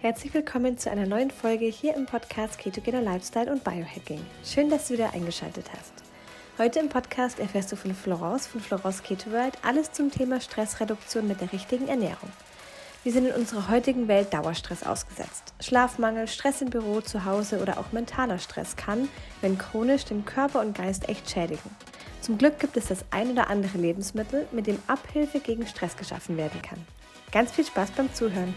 Herzlich willkommen zu einer neuen Folge hier im Podcast Ketogener Lifestyle und Biohacking. Schön, dass du wieder eingeschaltet hast. Heute im Podcast erfährst du von Florence von Florence Keto World alles zum Thema Stressreduktion mit der richtigen Ernährung. Wir sind in unserer heutigen Welt Dauerstress ausgesetzt. Schlafmangel, Stress im Büro, zu Hause oder auch mentaler Stress kann, wenn chronisch, den Körper und Geist echt schädigen. Zum Glück gibt es das ein oder andere Lebensmittel, mit dem Abhilfe gegen Stress geschaffen werden kann. Ganz viel Spaß beim Zuhören!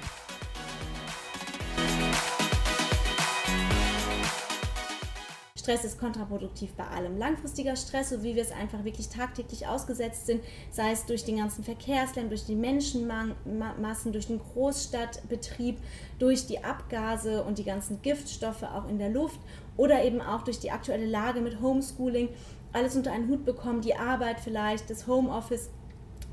Stress ist kontraproduktiv bei allem. Langfristiger Stress, so wie wir es einfach wirklich tagtäglich ausgesetzt sind, sei es durch den ganzen Verkehrslärm, durch die Menschenmassen, durch den Großstadtbetrieb, durch die Abgase und die ganzen Giftstoffe auch in der Luft oder eben auch durch die aktuelle Lage mit Homeschooling, alles unter einen Hut bekommen, die Arbeit vielleicht, das Homeoffice,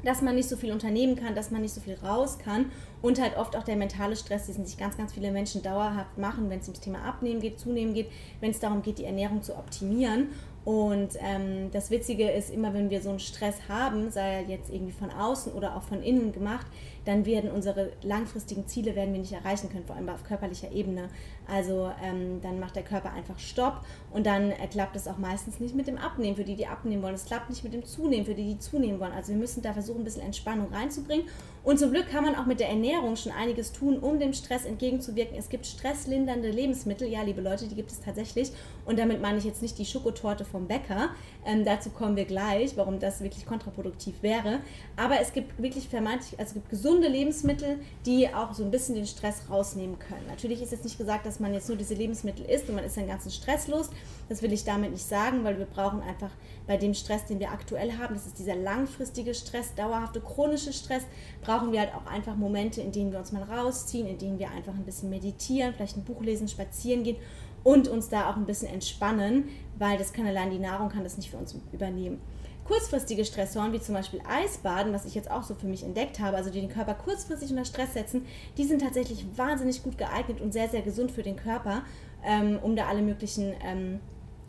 dass man nicht so viel unternehmen kann, dass man nicht so viel raus kann und halt oft auch der mentale Stress, den sich ganz, ganz viele Menschen dauerhaft machen, wenn es ums Thema Abnehmen geht, Zunehmen geht, wenn es darum geht, die Ernährung zu optimieren. Und ähm, das Witzige ist immer, wenn wir so einen Stress haben, sei er jetzt irgendwie von außen oder auch von innen gemacht, dann werden unsere langfristigen Ziele werden wir nicht erreichen können, vor allem auf körperlicher Ebene. Also ähm, dann macht der Körper einfach Stopp und dann äh, klappt es auch meistens nicht mit dem Abnehmen, für die, die abnehmen wollen. Es klappt nicht mit dem Zunehmen, für die, die zunehmen wollen. Also wir müssen da versuchen, ein bisschen Entspannung reinzubringen. Und zum Glück kann man auch mit der Ernährung schon einiges tun, um dem Stress entgegenzuwirken. Es gibt stresslindernde Lebensmittel, ja, liebe Leute, die gibt es tatsächlich. Und damit meine ich jetzt nicht die Schokotorte vom Bäcker. Ähm, dazu kommen wir gleich, warum das wirklich kontraproduktiv wäre. Aber es gibt wirklich vermeintlich, also es gibt gesunde gesunde Lebensmittel, die auch so ein bisschen den Stress rausnehmen können. Natürlich ist jetzt nicht gesagt, dass man jetzt nur diese Lebensmittel isst und man ist den ganzen Stress los. Das will ich damit nicht sagen, weil wir brauchen einfach bei dem Stress, den wir aktuell haben, das ist dieser langfristige Stress, dauerhafte chronische Stress, brauchen wir halt auch einfach Momente, in denen wir uns mal rausziehen, in denen wir einfach ein bisschen meditieren, vielleicht ein Buch lesen, spazieren gehen und uns da auch ein bisschen entspannen, weil das kann allein die Nahrung kann das nicht für uns übernehmen. Kurzfristige Stressoren, wie zum Beispiel Eisbaden, was ich jetzt auch so für mich entdeckt habe, also die den Körper kurzfristig unter Stress setzen, die sind tatsächlich wahnsinnig gut geeignet und sehr, sehr gesund für den Körper, ähm, um da alle möglichen ähm,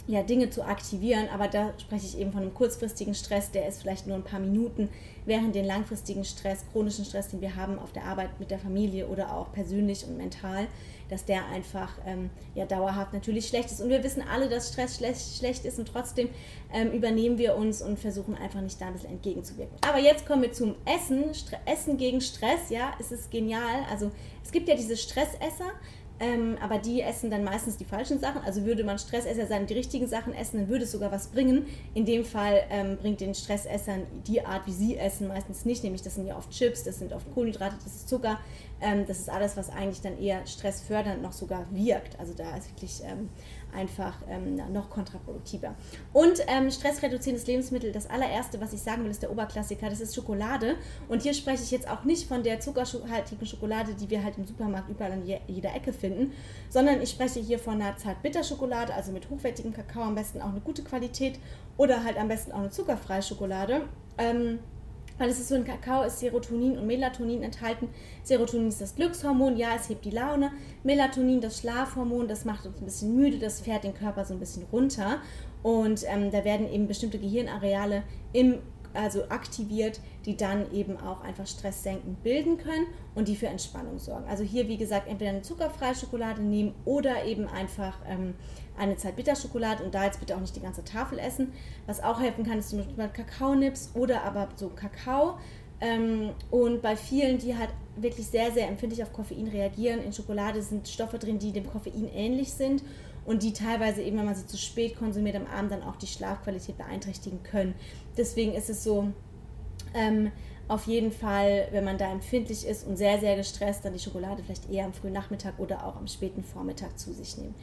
ja, Dinge zu aktivieren. Aber da spreche ich eben von einem kurzfristigen Stress, der ist vielleicht nur ein paar Minuten, während den langfristigen Stress, chronischen Stress, den wir haben auf der Arbeit mit der Familie oder auch persönlich und mental, dass der einfach ähm, ja, dauerhaft natürlich schlecht ist. Und wir wissen alle, dass Stress schlecht, schlecht ist und trotzdem ähm, übernehmen wir uns und versuchen einfach nicht da ein bisschen entgegenzuwirken. Aber jetzt kommen wir zum Essen. Stre Essen gegen Stress, ja, es ist genial. Also es gibt ja diese Stressesser. Ähm, aber die essen dann meistens die falschen Sachen. Also würde man Stressesser sein, die richtigen Sachen essen, dann würde es sogar was bringen. In dem Fall ähm, bringt den Stressessern die Art, wie sie essen, meistens nicht. Nämlich das sind ja oft Chips, das sind oft Kohlenhydrate, das ist Zucker. Ähm, das ist alles, was eigentlich dann eher stressfördernd noch sogar wirkt. Also da ist wirklich ähm, einfach ähm, noch kontraproduktiver. Und ähm, stressreduzierendes Lebensmittel, das allererste, was ich sagen will, ist der Oberklassiker, das ist Schokolade. Und hier spreche ich jetzt auch nicht von der zuckerhaltigen Schokolade, die wir halt im Supermarkt überall an jeder Ecke finden, sondern ich spreche hier von einer Zart-Bitter-Schokolade, also mit hochwertigem Kakao, am besten auch eine gute Qualität oder halt am besten auch eine zuckerfreie Schokolade. Ähm, weil es ist so, in Kakao ist Serotonin und Melatonin enthalten. Serotonin ist das Glückshormon, ja, es hebt die Laune. Melatonin, das Schlafhormon, das macht uns ein bisschen müde, das fährt den Körper so ein bisschen runter. Und ähm, da werden eben bestimmte Gehirnareale im also aktiviert, die dann eben auch einfach stresssenkend bilden können und die für Entspannung sorgen. Also hier, wie gesagt, entweder eine zuckerfreie Schokolade nehmen oder eben einfach ähm, eine Zeit Bitterschokolade und da jetzt bitte auch nicht die ganze Tafel essen. Was auch helfen kann, ist zum Beispiel Kakaonips oder aber so Kakao. Ähm, und bei vielen, die halt wirklich sehr, sehr empfindlich auf Koffein reagieren, in Schokolade sind Stoffe drin, die dem Koffein ähnlich sind und die teilweise eben, wenn man sie zu spät konsumiert am Abend, dann auch die Schlafqualität beeinträchtigen können. Deswegen ist es so, ähm, auf jeden Fall, wenn man da empfindlich ist und sehr, sehr gestresst, dann die Schokolade vielleicht eher am frühen Nachmittag oder auch am späten Vormittag zu sich nehmen.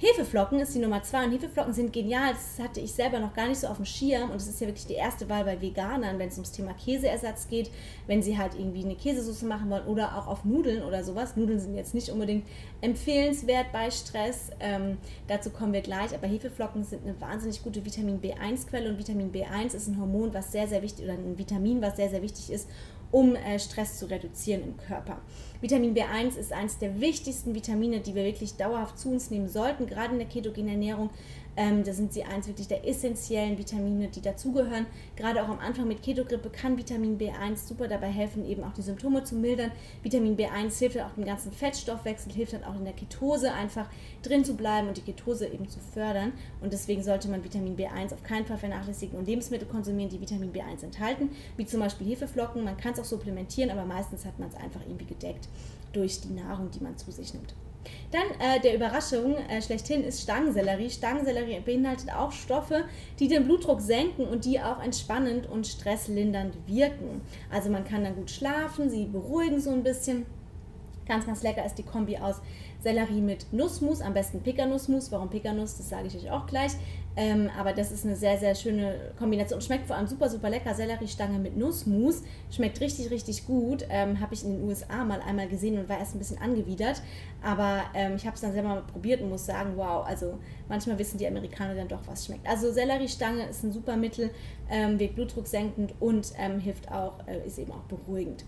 Hefeflocken ist die Nummer zwei und Hefeflocken sind genial. Das hatte ich selber noch gar nicht so auf dem Schirm und es ist ja wirklich die erste Wahl bei Veganern, wenn es ums Thema Käseersatz geht, wenn sie halt irgendwie eine Käsesauce machen wollen oder auch auf Nudeln oder sowas. Nudeln sind jetzt nicht unbedingt empfehlenswert bei Stress. Ähm, dazu kommen wir gleich, aber Hefeflocken sind eine wahnsinnig gute Vitamin B1-Quelle und Vitamin B1 ist ein Hormon, was sehr, sehr wichtig oder ein Vitamin, was sehr, sehr wichtig ist, um äh, Stress zu reduzieren im Körper. Vitamin B1 ist eines der wichtigsten Vitamine, die wir wirklich dauerhaft zu uns nehmen sollten, gerade in der ketogenen Ernährung. Ähm, da sind sie eins wirklich der essentiellen Vitamine, die dazugehören. Gerade auch am Anfang mit Ketogrippe kann Vitamin B1 super dabei helfen, eben auch die Symptome zu mildern. Vitamin B1 hilft dann auch dem ganzen Fettstoffwechsel, hilft dann auch in der Ketose einfach drin zu bleiben und die Ketose eben zu fördern. Und deswegen sollte man Vitamin B1 auf keinen Fall vernachlässigen und Lebensmittel konsumieren, die Vitamin B1 enthalten, wie zum Beispiel Hefeflocken. Man kann es auch supplementieren, aber meistens hat man es einfach irgendwie gedeckt durch die Nahrung, die man zu sich nimmt. Dann äh, der Überraschung äh, schlechthin ist Stangensellerie. Stangensellerie beinhaltet auch Stoffe, die den Blutdruck senken und die auch entspannend und stresslindernd wirken. Also man kann dann gut schlafen, sie beruhigen so ein bisschen. Ganz, ganz lecker ist die Kombi aus Sellerie mit Nussmus, am besten Pekanussmus. Warum Pekanuss, das sage ich euch auch gleich. Ähm, aber das ist eine sehr, sehr schöne Kombination. Schmeckt vor allem super, super lecker. Selleriestange mit Nussmus. Schmeckt richtig, richtig gut. Ähm, habe ich in den USA mal einmal gesehen und war erst ein bisschen angewidert. Aber ähm, ich habe es dann selber mal probiert und muss sagen, wow, also manchmal wissen die Amerikaner dann doch, was schmeckt. Also Selleriestange ist ein super Mittel, ähm, wirkt Blutdruck senkend und ähm, hilft auch, äh, ist eben auch beruhigend.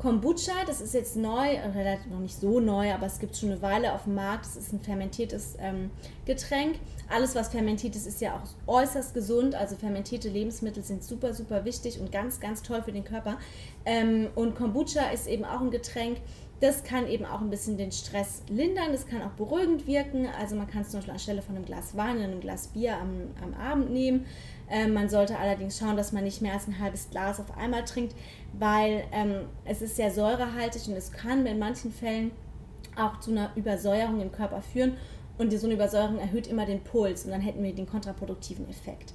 Kombucha, das ist jetzt neu, relativ noch nicht so neu, aber es gibt schon eine Weile auf dem Markt. Das ist ein fermentiertes ähm, Getränk. Alles, was fermentiert ist, ist ja auch äußerst gesund. Also fermentierte Lebensmittel sind super, super wichtig und ganz, ganz toll für den Körper. Ähm, und Kombucha ist eben auch ein Getränk, das kann eben auch ein bisschen den Stress lindern, das kann auch beruhigend wirken. Also man kann es zum Beispiel anstelle von einem Glas Wein oder einem Glas Bier am, am Abend nehmen. Ähm, man sollte allerdings schauen, dass man nicht mehr als ein halbes Glas auf einmal trinkt, weil ähm, es ist sehr säurehaltig und es kann in manchen Fällen auch zu einer Übersäuerung im Körper führen. Und so eine Übersäuerung erhöht immer den Puls und dann hätten wir den kontraproduktiven Effekt.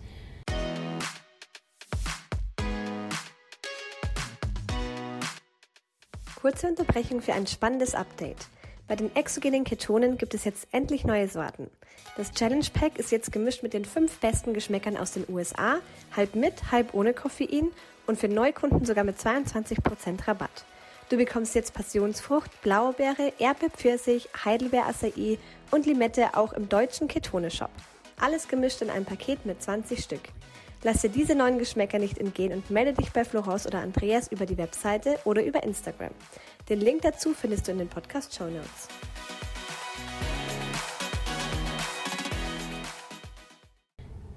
Kurze Unterbrechung für ein spannendes Update. Bei den exogenen Ketonen gibt es jetzt endlich neue Sorten. Das Challenge Pack ist jetzt gemischt mit den fünf besten Geschmäckern aus den USA, halb mit, halb ohne Koffein und für Neukunden sogar mit 22% Rabatt. Du bekommst jetzt Passionsfrucht, Blaubeere, Erbe, Pfirsich, Heidelbeer, Acai und Limette auch im deutschen Ketone-Shop. Alles gemischt in einem Paket mit 20 Stück. Lass dir diese neuen Geschmäcker nicht entgehen und melde dich bei Florence oder Andreas über die Webseite oder über Instagram. Den Link dazu findest du in den Podcast Show Notes.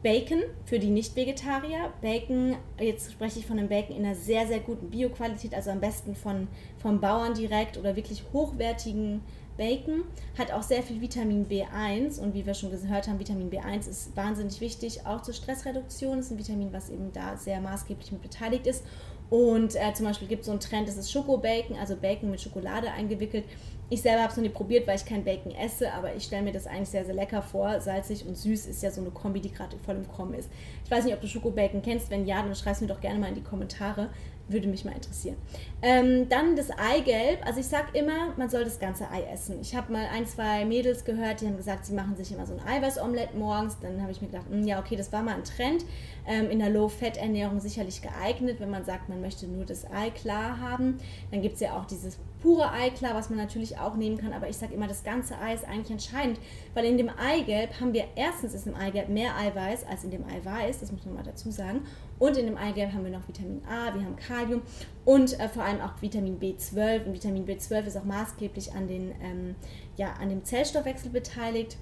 Bacon für die Nicht-Vegetarier. Bacon, jetzt spreche ich von einem Bacon in einer sehr, sehr guten Bioqualität, also am besten von, vom Bauern direkt oder wirklich hochwertigen Bacon hat auch sehr viel Vitamin B1 und wie wir schon gehört haben, Vitamin B1 ist wahnsinnig wichtig, auch zur Stressreduktion. Ist ein Vitamin, was eben da sehr maßgeblich mit beteiligt ist. Und äh, zum Beispiel gibt es so einen Trend, das ist Schokobacon, also Bacon mit Schokolade eingewickelt. Ich selber habe es noch nie probiert, weil ich kein Bacon esse, aber ich stelle mir das eigentlich sehr, sehr lecker vor. Salzig und süß ist ja so eine Kombi, die gerade voll im Kommen ist. Ich weiß nicht, ob du Schokobacon kennst. Wenn ja, dann schreib es mir doch gerne mal in die Kommentare. Würde mich mal interessieren. Ähm, dann das Eigelb. Also ich sage immer, man soll das ganze Ei essen. Ich habe mal ein, zwei Mädels gehört, die haben gesagt, sie machen sich immer so ein Eiweißomelett morgens. Dann habe ich mir gedacht, hm, ja, okay, das war mal ein Trend. Ähm, in der Low-Fat-Ernährung sicherlich geeignet, wenn man sagt, man möchte nur das Ei klar haben. Dann gibt es ja auch dieses pure Ei klar, was man natürlich auch nehmen kann. Aber ich sage immer, das ganze Ei ist eigentlich entscheidend, weil in dem Eigelb haben wir erstens ist im Eigelb mehr Eiweiß als in dem Eiweiß. Das muss man mal dazu sagen. Und in dem Eigelb haben wir noch Vitamin A, wir haben Kalium und äh, vor allem auch Vitamin B12. Und Vitamin B12 ist auch maßgeblich an, den, ähm, ja, an dem Zellstoffwechsel beteiligt.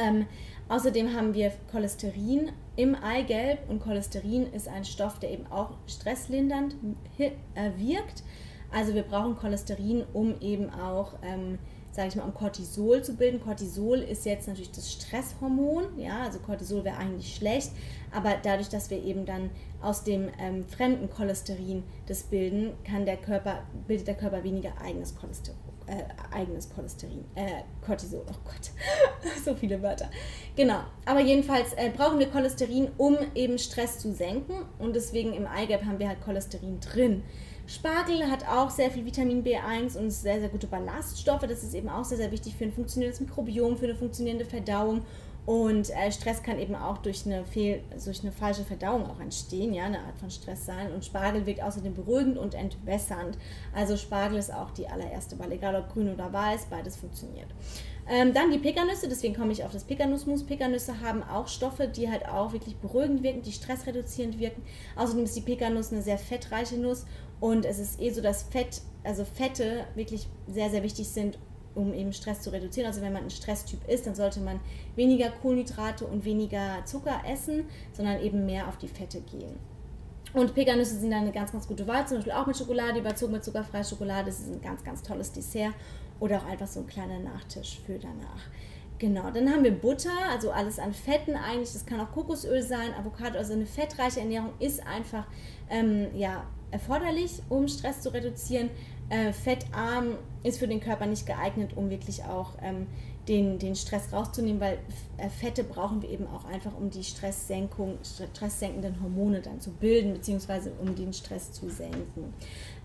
Ähm, außerdem haben wir Cholesterin im Eigelb und Cholesterin ist ein Stoff, der eben auch stresslindernd äh, wirkt. Also wir brauchen Cholesterin, um eben auch ähm, sage ich mal, um Cortisol zu bilden. Cortisol ist jetzt natürlich das Stresshormon, ja, also Cortisol wäre eigentlich schlecht, aber dadurch, dass wir eben dann aus dem ähm, fremden Cholesterin das bilden, kann der Körper, bildet der Körper weniger eigenes Cholesterin. Äh, eigenes Cholesterin, äh, Cortisol, oh Gott, so viele Wörter. Genau, aber jedenfalls äh, brauchen wir Cholesterin, um eben Stress zu senken und deswegen im Eigelb haben wir halt Cholesterin drin. Spargel hat auch sehr viel Vitamin B1 und sehr, sehr gute Ballaststoffe. Das ist eben auch sehr, sehr wichtig für ein funktionierendes Mikrobiom, für eine funktionierende Verdauung. Und äh, Stress kann eben auch durch eine, Fehl, durch eine falsche Verdauung auch entstehen, ja, eine Art von Stress sein. Und Spargel wirkt außerdem beruhigend und entwässernd. Also Spargel ist auch die allererste Wahl, egal ob grün oder weiß, beides funktioniert. Ähm, dann die Pekannüsse, deswegen komme ich auf das Pekanussmus. Pekannüsse haben auch Stoffe, die halt auch wirklich beruhigend wirken, die stressreduzierend wirken. Außerdem ist die Pekanuss eine sehr fettreiche Nuss und es ist eh so, dass Fett, also Fette wirklich sehr, sehr wichtig sind um eben Stress zu reduzieren. Also wenn man ein Stresstyp ist, dann sollte man weniger Kohlenhydrate und weniger Zucker essen, sondern eben mehr auf die Fette gehen. Und Pekannüsse sind dann eine ganz, ganz gute Wahl, zum Beispiel auch mit Schokolade, überzogen mit zuckerfreier Schokolade. Das ist ein ganz, ganz tolles Dessert oder auch einfach so ein kleiner Nachtisch für danach. Genau, dann haben wir Butter, also alles an Fetten eigentlich. Das kann auch Kokosöl sein, Avocado, also eine fettreiche Ernährung ist einfach ähm, ja, erforderlich, um Stress zu reduzieren. Äh, fettarm ist für den Körper nicht geeignet, um wirklich auch ähm, den, den Stress rauszunehmen, weil äh, Fette brauchen wir eben auch einfach, um die Stresssenkung, stresssenkenden Hormone dann zu bilden, beziehungsweise um den Stress zu senken.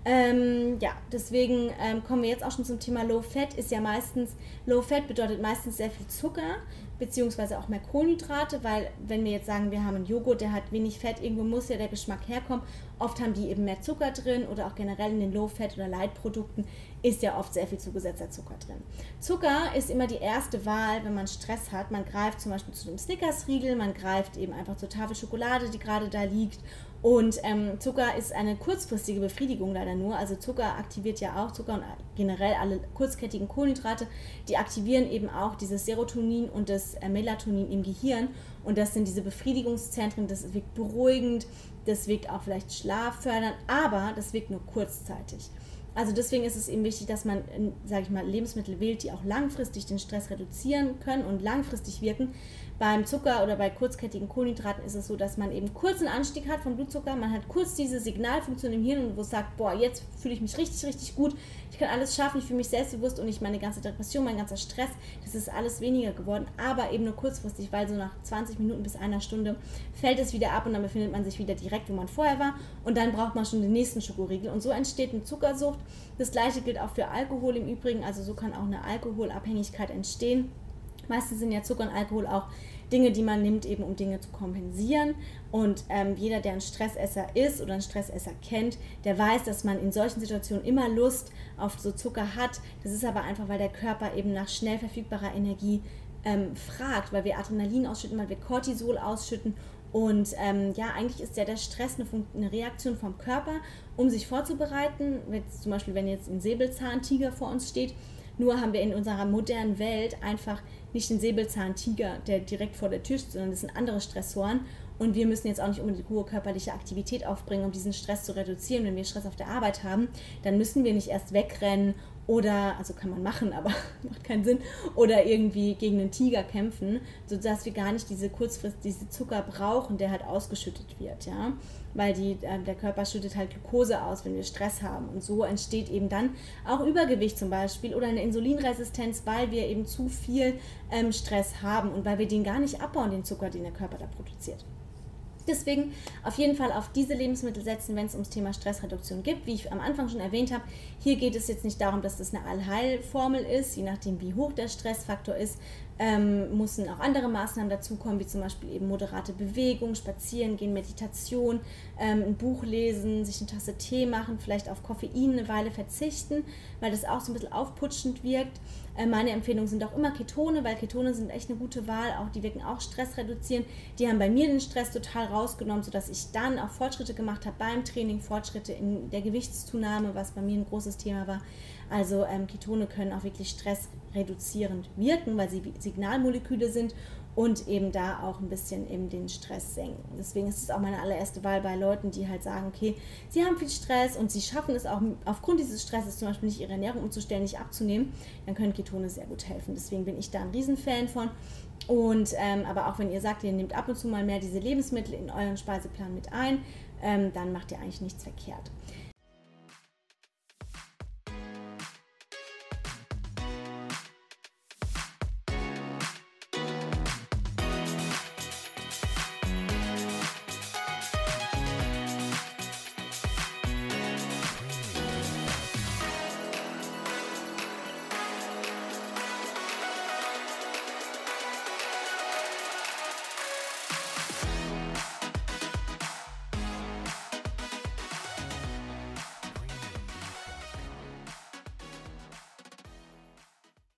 Ähm, ja, deswegen ähm, kommen wir jetzt auch schon zum Thema Low Fat. Ist ja meistens, Low Fat bedeutet meistens sehr viel Zucker, beziehungsweise auch mehr Kohlenhydrate, weil wenn wir jetzt sagen, wir haben einen Joghurt, der hat wenig Fett, irgendwo muss ja der Geschmack herkommen. Oft haben die eben mehr Zucker drin oder auch generell in den Low-Fat- oder Light-Produkten ist ja oft sehr viel zugesetzter Zucker drin. Zucker ist immer die erste Wahl, wenn man Stress hat. Man greift zum Beispiel zu dem Snickers-Riegel, man greift eben einfach zur Tafel Schokolade, die gerade da liegt und ähm, Zucker ist eine kurzfristige Befriedigung leider nur. Also Zucker aktiviert ja auch, Zucker und generell alle kurzkettigen Kohlenhydrate, die aktivieren eben auch dieses Serotonin und das äh, Melatonin im Gehirn. Und das sind diese Befriedigungszentren, das wirkt beruhigend, das wirkt auch vielleicht schlaffördernd, aber das wirkt nur kurzzeitig. Also deswegen ist es eben wichtig, dass man, sage ich mal, Lebensmittel wählt, die auch langfristig den Stress reduzieren können und langfristig wirken. Beim Zucker oder bei kurzkettigen Kohlenhydraten ist es so, dass man eben kurz einen Anstieg hat von Blutzucker, man hat kurz diese Signalfunktion im Hirn, wo es sagt, boah, jetzt fühle ich mich richtig, richtig gut, ich kann alles schaffen, ich fühle mich selbstbewusst und ich meine ganze Depression, mein ganzer Stress, das ist alles weniger geworden, aber eben nur kurzfristig, weil so nach 20 Minuten bis einer Stunde fällt es wieder ab und dann befindet man sich wieder direkt, wo man vorher war und dann braucht man schon den nächsten Schokoriegel und so entsteht eine Zuckersucht. Das gleiche gilt auch für Alkohol im Übrigen, also so kann auch eine Alkoholabhängigkeit entstehen. Meistens sind ja Zucker und Alkohol auch Dinge, die man nimmt, eben um Dinge zu kompensieren. Und ähm, jeder, der ein Stressesser ist oder ein Stressesser kennt, der weiß, dass man in solchen Situationen immer Lust auf so Zucker hat. Das ist aber einfach, weil der Körper eben nach schnell verfügbarer Energie ähm, fragt, weil wir Adrenalin ausschütten, weil wir Cortisol ausschütten. Und ähm, ja, eigentlich ist ja der Stress eine, eine, Reaktion vom Körper, um sich vorzubereiten. Jetzt zum Beispiel, wenn jetzt ein Säbelzahntiger vor uns steht, nur haben wir in unserer modernen Welt einfach nicht den Säbelzahntiger, der direkt vor der Tür steht, sondern das sind andere Stressoren. Und wir müssen jetzt auch nicht unbedingt hohe körperliche Aktivität aufbringen, um diesen Stress zu reduzieren. Wenn wir Stress auf der Arbeit haben, dann müssen wir nicht erst wegrennen oder, also kann man machen, aber macht keinen Sinn, oder irgendwie gegen einen Tiger kämpfen, sodass wir gar nicht diese kurzfrist, diese Zucker brauchen, der halt ausgeschüttet wird, ja, weil die, äh, der Körper schüttet halt Glucose aus, wenn wir Stress haben. Und so entsteht eben dann auch Übergewicht zum Beispiel oder eine Insulinresistenz, weil wir eben zu viel ähm, Stress haben und weil wir den gar nicht abbauen, den Zucker, den der Körper da produziert. Deswegen auf jeden Fall auf diese Lebensmittel setzen, wenn es ums Thema Stressreduktion geht. Wie ich am Anfang schon erwähnt habe, hier geht es jetzt nicht darum, dass das eine Allheilformel ist, je nachdem wie hoch der Stressfaktor ist, ähm, müssen auch andere Maßnahmen dazukommen, wie zum Beispiel eben moderate Bewegung, Spazieren gehen, Meditation, ähm, ein Buch lesen, sich eine Tasse Tee machen, vielleicht auf Koffein eine Weile verzichten, weil das auch so ein bisschen aufputschend wirkt. Äh, meine Empfehlungen sind auch immer Ketone, weil Ketone sind echt eine gute Wahl, auch die wirken auch Stress reduzieren. Die haben bei mir den Stress total rausgenommen, sodass ich dann auch Fortschritte gemacht habe beim Training, Fortschritte in der Gewichtszunahme, was bei mir ein großes Thema war. Also ähm, Ketone können auch wirklich stressreduzierend wirken, weil sie Signalmoleküle sind und eben da auch ein bisschen eben den Stress senken. Deswegen ist es auch meine allererste Wahl bei Leuten, die halt sagen, okay, sie haben viel Stress und sie schaffen es auch aufgrund dieses Stresses zum Beispiel nicht ihre Ernährung umzustellen, nicht abzunehmen, dann können Ketone sehr gut helfen. Deswegen bin ich da ein Riesenfan von. Und ähm, aber auch wenn ihr sagt, ihr nehmt ab und zu mal mehr diese Lebensmittel in euren Speiseplan mit ein, ähm, dann macht ihr eigentlich nichts verkehrt.